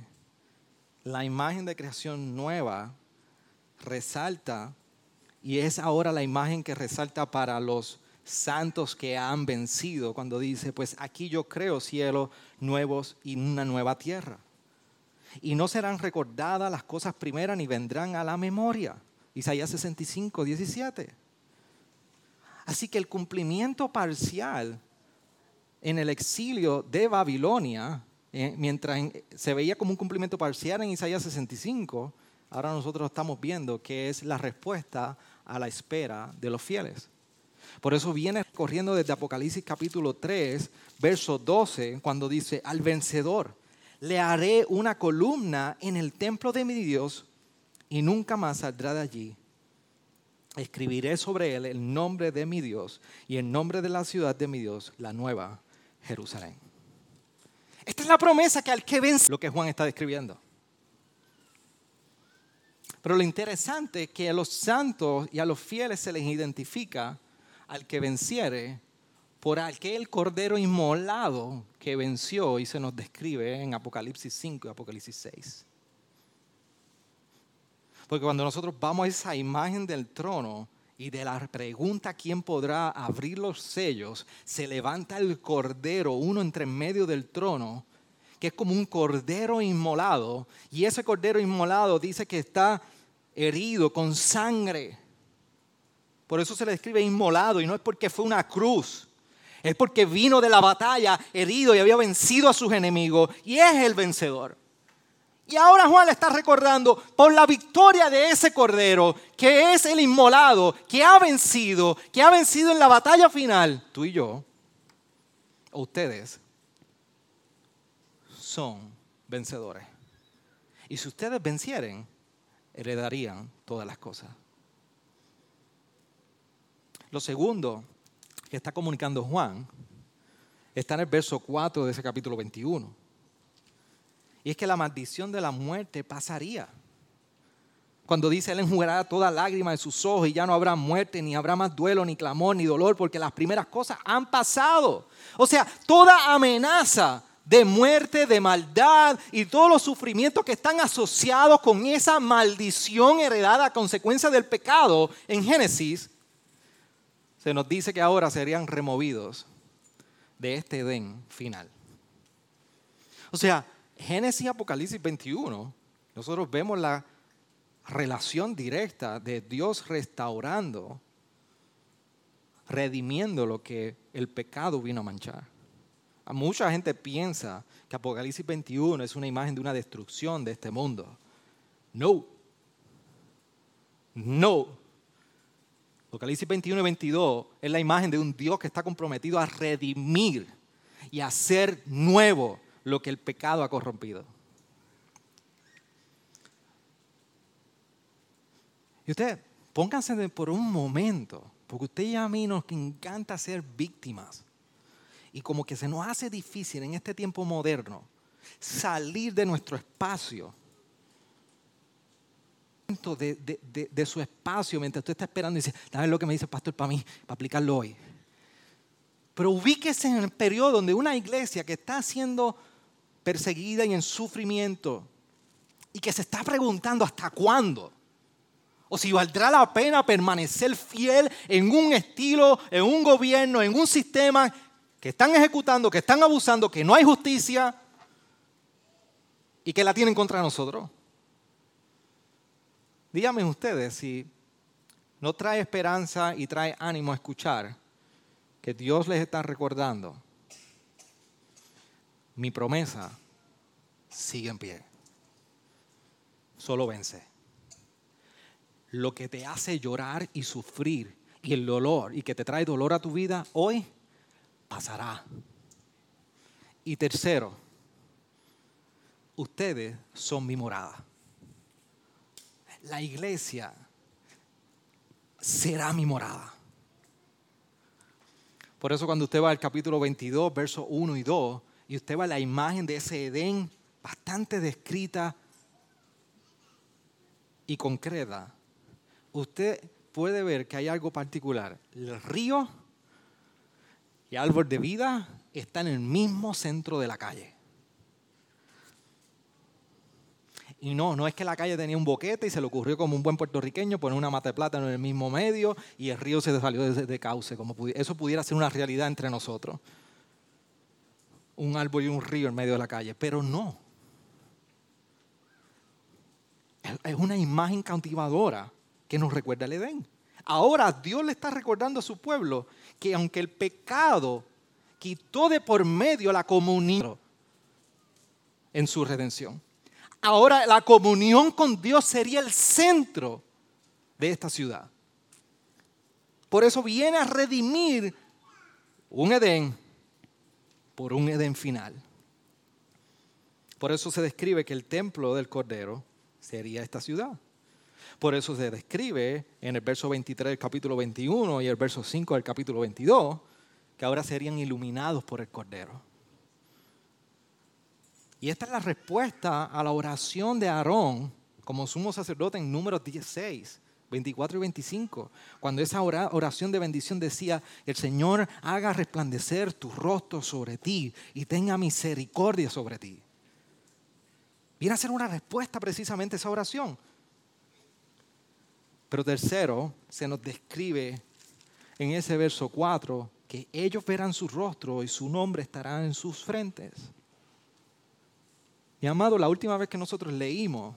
A: la imagen de creación nueva resalta, y es ahora la imagen que resalta para los santos que han vencido, cuando dice, pues aquí yo creo cielos nuevos y una nueva tierra. Y no serán recordadas las cosas primeras ni vendrán a la memoria. Isaías 65, 17. Así que el cumplimiento parcial en el exilio de Babilonia, eh, mientras se veía como un cumplimiento parcial en Isaías 65, ahora nosotros estamos viendo que es la respuesta a la espera de los fieles. Por eso viene corriendo desde Apocalipsis capítulo 3, verso 12, cuando dice, al vencedor le haré una columna en el templo de mi Dios y nunca más saldrá de allí. Escribiré sobre él el nombre de mi Dios y el nombre de la ciudad de mi Dios, la nueva Jerusalén. Esta es la promesa que al que vence, lo que Juan está describiendo. Pero lo interesante es que a los santos y a los fieles se les identifica al que venciere por aquel cordero inmolado que venció y se nos describe en Apocalipsis 5 y Apocalipsis 6. Porque cuando nosotros vamos a esa imagen del trono y de la pregunta quién podrá abrir los sellos, se levanta el cordero, uno entre medio del trono, que es como un cordero inmolado, y ese cordero inmolado dice que está herido con sangre. Por eso se le describe inmolado y no es porque fue una cruz. Es porque vino de la batalla herido y había vencido a sus enemigos y es el vencedor. Y ahora Juan le está recordando por la victoria de ese cordero, que es el inmolado, que ha vencido, que ha vencido en la batalla final. Tú y yo, ustedes, son vencedores. Y si ustedes vencieren, heredarían todas las cosas. Lo segundo que está comunicando Juan está en el verso 4 de ese capítulo 21. Y es que la maldición de la muerte pasaría. Cuando dice, Él enjugará toda lágrima de sus ojos y ya no habrá muerte, ni habrá más duelo, ni clamor, ni dolor, porque las primeras cosas han pasado. O sea, toda amenaza de muerte, de maldad y todos los sufrimientos que están asociados con esa maldición heredada a consecuencia del pecado en Génesis, se nos dice que ahora serían removidos de este Edén final. O sea, Génesis Apocalipsis 21, nosotros vemos la relación directa de Dios restaurando, redimiendo lo que el pecado vino a manchar. Mucha gente piensa que Apocalipsis 21 es una imagen de una destrucción de este mundo. No. No. Apocalipsis 21 y 22 es la imagen de un Dios que está comprometido a redimir y a hacer nuevo lo que el pecado ha corrompido. Y usted, pónganse por un momento, porque usted y a mí nos encanta ser víctimas. Y como que se nos hace difícil en este tiempo moderno salir de nuestro espacio de, su espacio mientras usted está esperando y dice, dame lo que me dice el pastor para mí, para aplicarlo hoy. Pero ubíquese en el periodo donde una iglesia que está siendo perseguida y en sufrimiento, y que se está preguntando hasta cuándo, o si valdrá la pena permanecer fiel en un estilo, en un gobierno, en un sistema que están ejecutando, que están abusando, que no hay justicia y que la tienen contra nosotros. Díganme ustedes si no trae esperanza y trae ánimo a escuchar que Dios les está recordando. Mi promesa sigue en pie. Solo vence. Lo que te hace llorar y sufrir y el dolor y que te trae dolor a tu vida hoy pasará. Y tercero, ustedes son mi morada. La iglesia será mi morada. Por eso cuando usted va al capítulo 22, versos 1 y 2, y usted va a la imagen de ese Edén bastante descrita y concreta, usted puede ver que hay algo particular. El río y árbol de vida están en el mismo centro de la calle. Y no, no es que la calle tenía un boquete y se le ocurrió como un buen puertorriqueño poner una mata de plátano en el mismo medio y el río se salió de, cauce. Como eso pudiera ser una realidad entre nosotros. Un árbol y un río en medio de la calle. Pero no. Es una imagen cautivadora que nos recuerda el Edén. Ahora Dios le está recordando a su pueblo que aunque el pecado quitó de por medio la comunión en su redención, ahora la comunión con Dios sería el centro de esta ciudad. Por eso viene a redimir un Edén por un Edén final. Por eso se describe que el templo del Cordero sería esta ciudad. Por eso se describe en el verso 23 del capítulo 21 y el verso 5 del capítulo 22 que ahora serían iluminados por el Cordero. Y esta es la respuesta a la oración de Aarón como sumo sacerdote en números 16, 24 y 25, cuando esa oración de bendición decía, el Señor haga resplandecer tu rostro sobre ti y tenga misericordia sobre ti. Viene a ser una respuesta precisamente esa oración. Pero tercero, se nos describe en ese verso 4 que ellos verán su rostro y su nombre estará en sus frentes. Mi amado, la última vez que nosotros leímos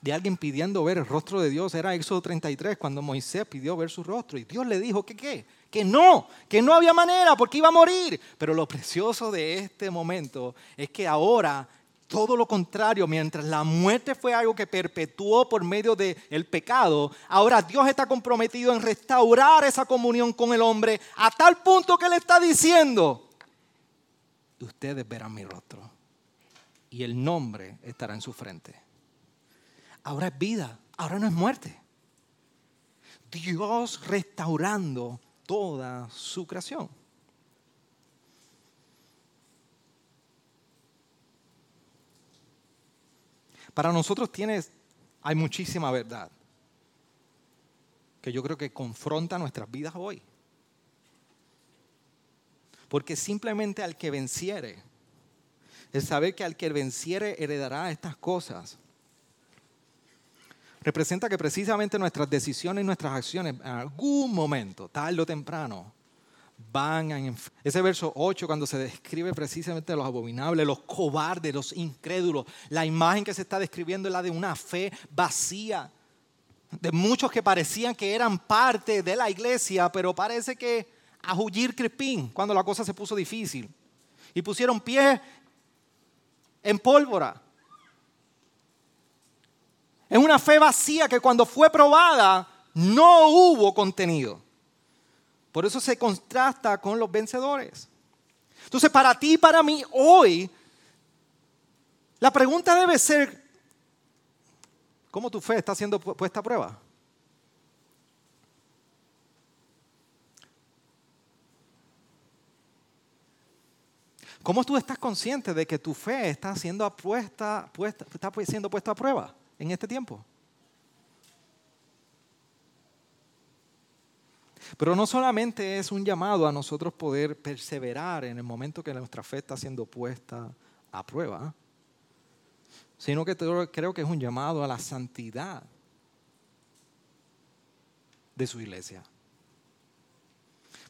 A: de alguien pidiendo ver el rostro de Dios era Éxodo 33, cuando Moisés pidió ver su rostro. Y Dios le dijo que qué, que no, que no había manera porque iba a morir. Pero lo precioso de este momento es que ahora todo lo contrario, mientras la muerte fue algo que perpetuó por medio del pecado, ahora Dios está comprometido en restaurar esa comunión con el hombre a tal punto que le está diciendo, ustedes verán mi rostro y el nombre estará en su frente. Ahora es vida, ahora no es muerte. Dios restaurando toda su creación. Para nosotros tienes, hay muchísima verdad que yo creo que confronta nuestras vidas hoy. Porque simplemente al que venciere, el saber que al que venciere heredará estas cosas, representa que precisamente nuestras decisiones y nuestras acciones en algún momento, tarde o temprano, van a... Ese verso 8, cuando se describe precisamente los abominables, los cobardes, los incrédulos, la imagen que se está describiendo es la de una fe vacía, de muchos que parecían que eran parte de la iglesia, pero parece que a Jullir Crispín cuando la cosa se puso difícil. Y pusieron pie en pólvora. Es una fe vacía que cuando fue probada no hubo contenido. Por eso se contrasta con los vencedores. Entonces, para ti y para mí hoy, la pregunta debe ser, ¿cómo tu fe está siendo puesta a prueba? ¿Cómo tú estás consciente de que tu fe está siendo, puesta, está siendo puesta a prueba en este tiempo? Pero no solamente es un llamado a nosotros poder perseverar en el momento que nuestra fe está siendo puesta a prueba, sino que creo que es un llamado a la santidad de su iglesia.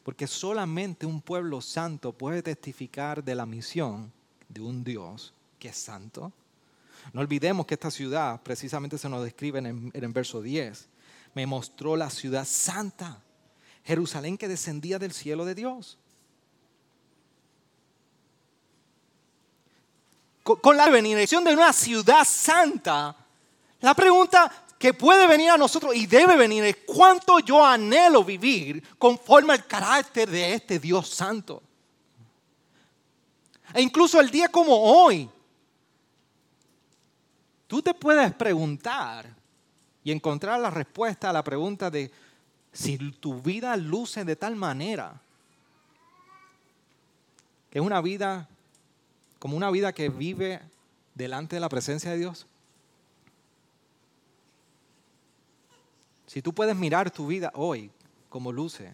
A: Porque solamente un pueblo santo puede testificar de la misión de un Dios que es santo. No olvidemos que esta ciudad, precisamente se nos describe en el, verso 10, me mostró la ciudad santa, Jerusalén que descendía del cielo de Dios. Con, la bendición de una ciudad santa, la pregunta que puede venir a nosotros y debe venir es cuánto yo anhelo vivir conforme al carácter de este Dios santo. E incluso el día como hoy, tú te puedes preguntar y encontrar la respuesta a la pregunta de si tu vida luce de tal manera que es una vida como una vida que vive delante de la presencia de Dios. Si tú puedes mirar tu vida hoy como luce,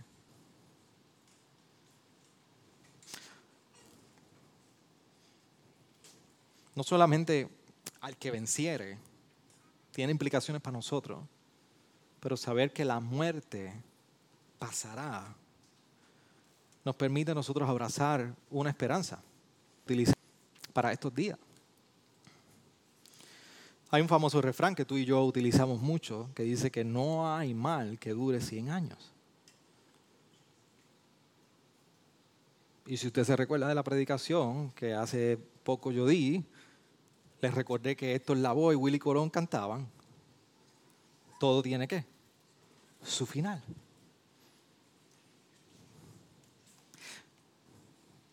A: no solamente al que venciere, tiene implicaciones para nosotros, pero saber que la muerte pasará nos permite a nosotros abrazar una esperanza para estos días. Hay un famoso refrán que tú y yo utilizamos mucho que dice que no hay mal que dure 100 años. Y si usted se recuerda de la predicación que hace poco yo di, les recordé que Héctor Lavoe y Willy Colón cantaban. Todo tiene que su final.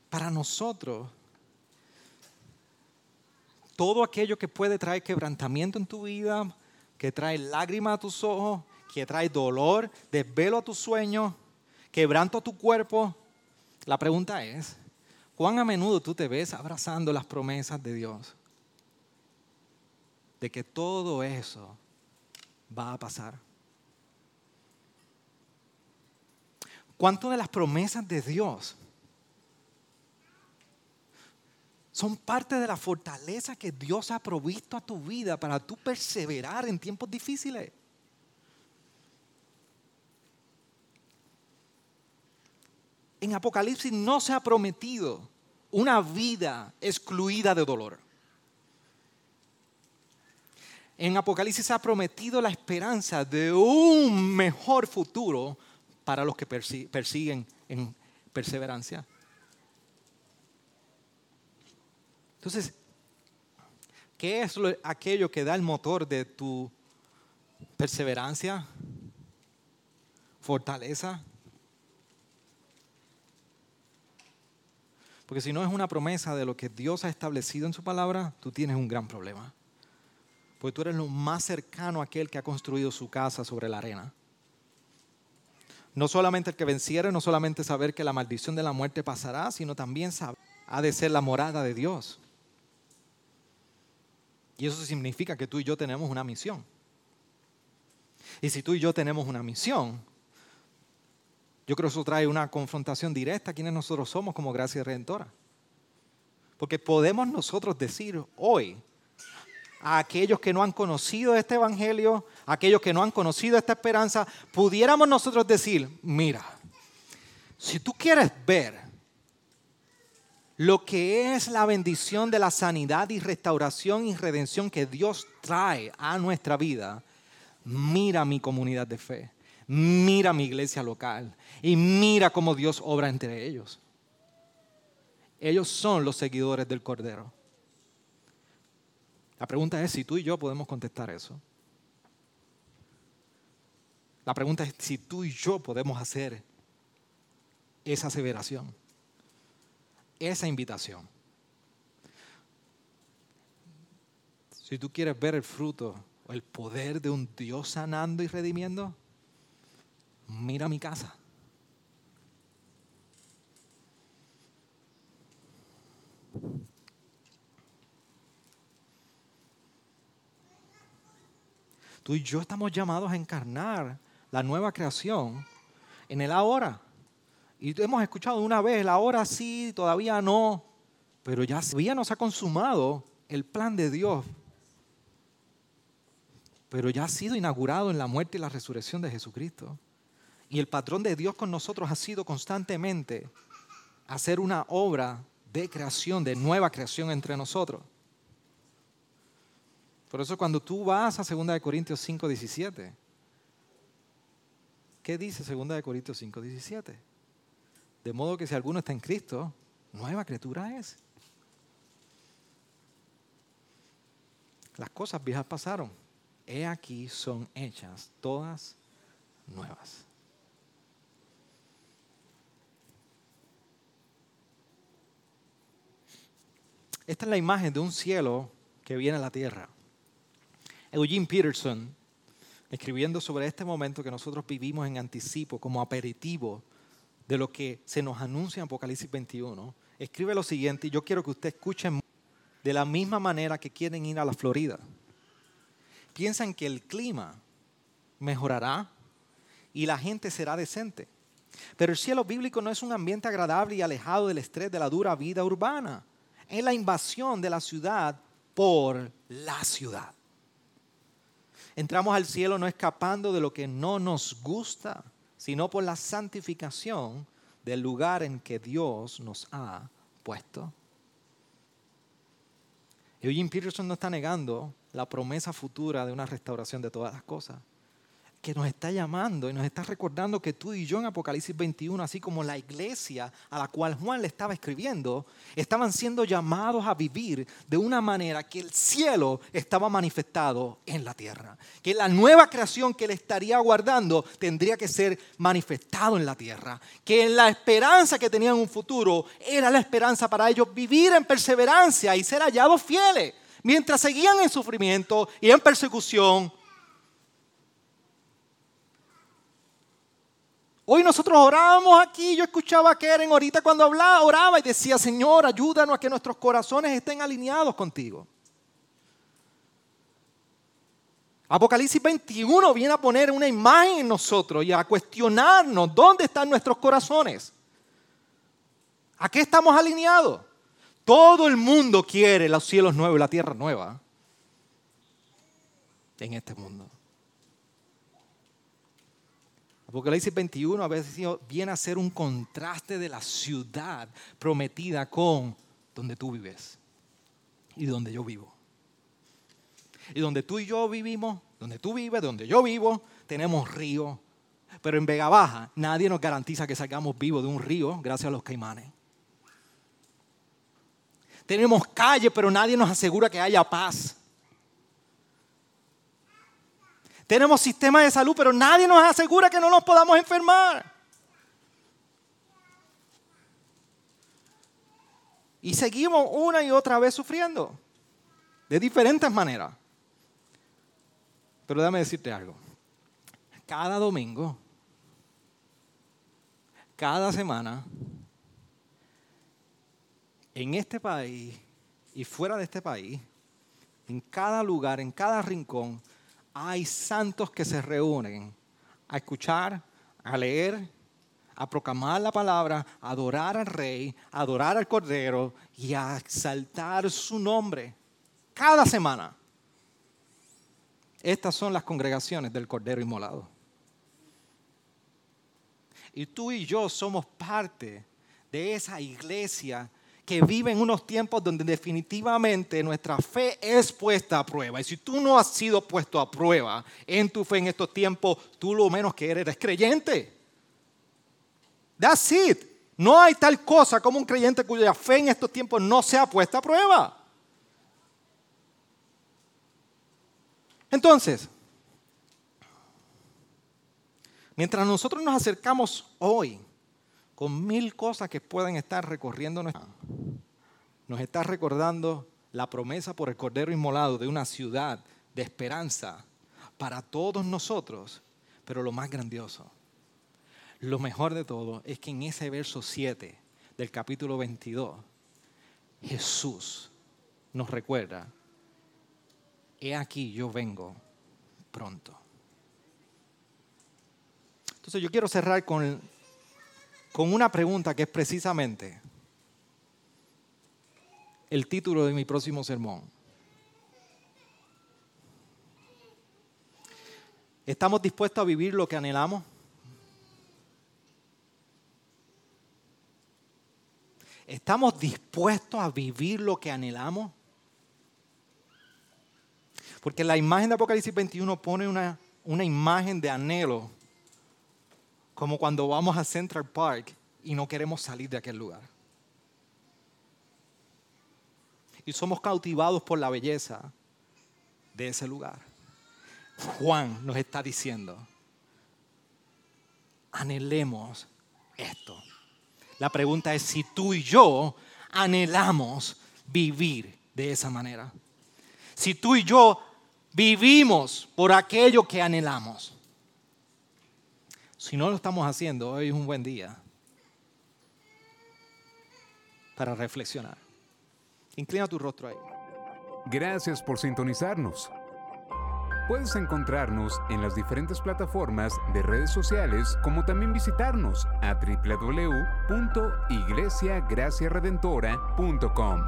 A: Para nosotros, todo aquello que puede traer quebrantamiento en tu vida, que trae lágrimas a tus ojos, que trae dolor, desvelo a tus sueños, quebranto a tu cuerpo. La pregunta es, ¿cuán a menudo tú te ves abrazando las promesas de Dios? De que todo eso va a pasar. ¿Cuánto de las promesas de Dios son parte de la fortaleza que Dios ha provisto a tu vida para tú perseverar en tiempos difíciles. En Apocalipsis no se ha prometido una vida excluida de dolor. En Apocalipsis se ha prometido la esperanza de un mejor futuro para los que persiguen en perseverancia. Entonces, ¿qué es aquello que da el motor de tu perseverancia, fortaleza? Porque si no es una promesa de lo que Dios ha establecido en su palabra, tú tienes un gran problema. Porque tú eres lo más cercano a aquel que ha construido su casa sobre la arena. No solamente el que venciera, no solamente saber que la maldición de la muerte pasará, sino también saber, ha de ser la morada de Dios. Y eso significa que tú y yo tenemos una misión. Y si tú y yo tenemos una misión, yo creo que eso trae una confrontación directa a quienes nosotros somos como gracia redentora. Porque podemos nosotros decir hoy a aquellos que no han conocido este evangelio, aquellos que no han conocido esta esperanza, pudiéramos nosotros decir, mira, si tú quieres ver lo que es la bendición de la sanidad y restauración y redención que Dios trae a nuestra vida, mira mi comunidad de fe, mira mi iglesia local y mira cómo Dios obra entre ellos. Ellos son los seguidores del Cordero. La pregunta es si tú y yo podemos contestar eso. La pregunta es si tú y yo podemos hacer esa aseveración esa invitación. Si tú quieres ver el fruto o el poder de un Dios sanando y redimiendo, mira mi casa. Tú y yo estamos llamados a encarnar la nueva creación en el ahora. Y hemos escuchado una vez, la hora sí, todavía no. Pero ya, ya nos ha consumado el plan de Dios. Pero ya ha sido inaugurado en la muerte y la resurrección de Jesucristo. Y el patrón de Dios con nosotros ha sido constantemente hacer una obra de creación, de nueva creación entre nosotros. Por eso cuando tú vas a 2 Corintios 5, 17, ¿qué dice 2 Corintios 5, 17? De modo que si alguno está en Cristo, nueva criatura es. Las cosas viejas pasaron. He aquí son hechas todas nuevas. Esta es la imagen de un cielo que viene a la tierra. Eugene Peterson, escribiendo sobre este momento que nosotros vivimos en anticipo, como aperitivo de lo que se nos anuncia en Apocalipsis 21, escribe lo siguiente, y yo quiero que usted escuche de la misma manera que quieren ir a la Florida. Piensan que el clima mejorará y la gente será decente. Pero el cielo bíblico no es un ambiente agradable y alejado del estrés de la dura vida urbana en la invasión de la ciudad por la ciudad. Entramos al cielo no escapando de lo que no nos gusta, sino por la santificación del lugar en que Dios nos ha puesto. Eugene Peterson no está negando la promesa futura de una restauración de todas las cosas que nos está llamando y nos está recordando que tú y yo en Apocalipsis 21, así como la iglesia a la cual Juan le estaba escribiendo, estaban siendo llamados a vivir de una manera que el cielo estaba manifestado en la tierra. Que la nueva creación que le estaría guardando tendría que ser manifestado en la tierra. Que la esperanza que tenían en un futuro era la esperanza para ellos vivir en perseverancia y ser hallados fieles. Mientras seguían en sufrimiento y en persecución Hoy nosotros orábamos aquí, yo escuchaba a Keren ahorita cuando hablaba, oraba y decía, Señor, ayúdanos a que nuestros corazones estén alineados contigo. Apocalipsis 21 viene a poner una imagen en nosotros y a cuestionarnos dónde están nuestros corazones. ¿A qué estamos alineados? Todo el mundo quiere los cielos nuevos y la tierra nueva en este mundo. Apocalipsis 21 a veces viene a ser un contraste de la ciudad prometida con donde tú vives y donde yo vivo. Y donde tú y yo vivimos, donde tú vives, donde yo vivo, tenemos río. Pero en Vega Baja nadie nos garantiza que salgamos vivos de un río gracias a los caimanes. Tenemos calle, pero nadie nos asegura que haya paz. Tenemos sistema de salud, pero nadie nos asegura que no nos podamos enfermar. Y seguimos una y otra vez sufriendo, de diferentes maneras. Pero déjame decirte algo. Cada domingo, cada semana, en este país y fuera de este país, en cada lugar, en cada rincón, hay santos que se reúnen a escuchar, a leer, a proclamar la palabra, a adorar al rey, a adorar al cordero y a exaltar su nombre cada semana. Estas son las congregaciones del Cordero Inmolado. Y tú y yo somos parte de esa iglesia que vive unos tiempos donde definitivamente nuestra fe es puesta a prueba. Y si tú no has sido puesto a prueba en tu fe en estos tiempos, tú lo menos que eres, eres creyente. That's it. No hay tal cosa como un creyente cuya fe en estos tiempos no sea puesta a prueba. Entonces, mientras nosotros nos acercamos hoy con mil cosas que pueden estar recorriendo nuestra nos está recordando la promesa por el Cordero Inmolado de una ciudad de esperanza para todos nosotros, pero lo más grandioso, lo mejor de todo es que en ese verso 7 del capítulo 22, Jesús nos recuerda, he aquí yo vengo pronto. Entonces yo quiero cerrar con con una pregunta que es precisamente, el título de mi próximo sermón. ¿Estamos dispuestos a vivir lo que anhelamos? ¿Estamos dispuestos a vivir lo que anhelamos? Porque la imagen de Apocalipsis 21 pone una, una imagen de anhelo, como cuando vamos a Central Park y no queremos salir de aquel lugar. Y somos cautivados por la belleza de ese lugar. Juan nos está diciendo, anhelemos esto. La pregunta es si tú y yo anhelamos vivir de esa manera. Si tú y yo vivimos por aquello que anhelamos. Si no lo estamos haciendo, hoy es un buen día para reflexionar. Inclina tu rostro ahí.
B: Gracias por sintonizarnos. Puedes encontrarnos en las diferentes plataformas de redes sociales, como también visitarnos a www.iglesiagraciaredentora.com.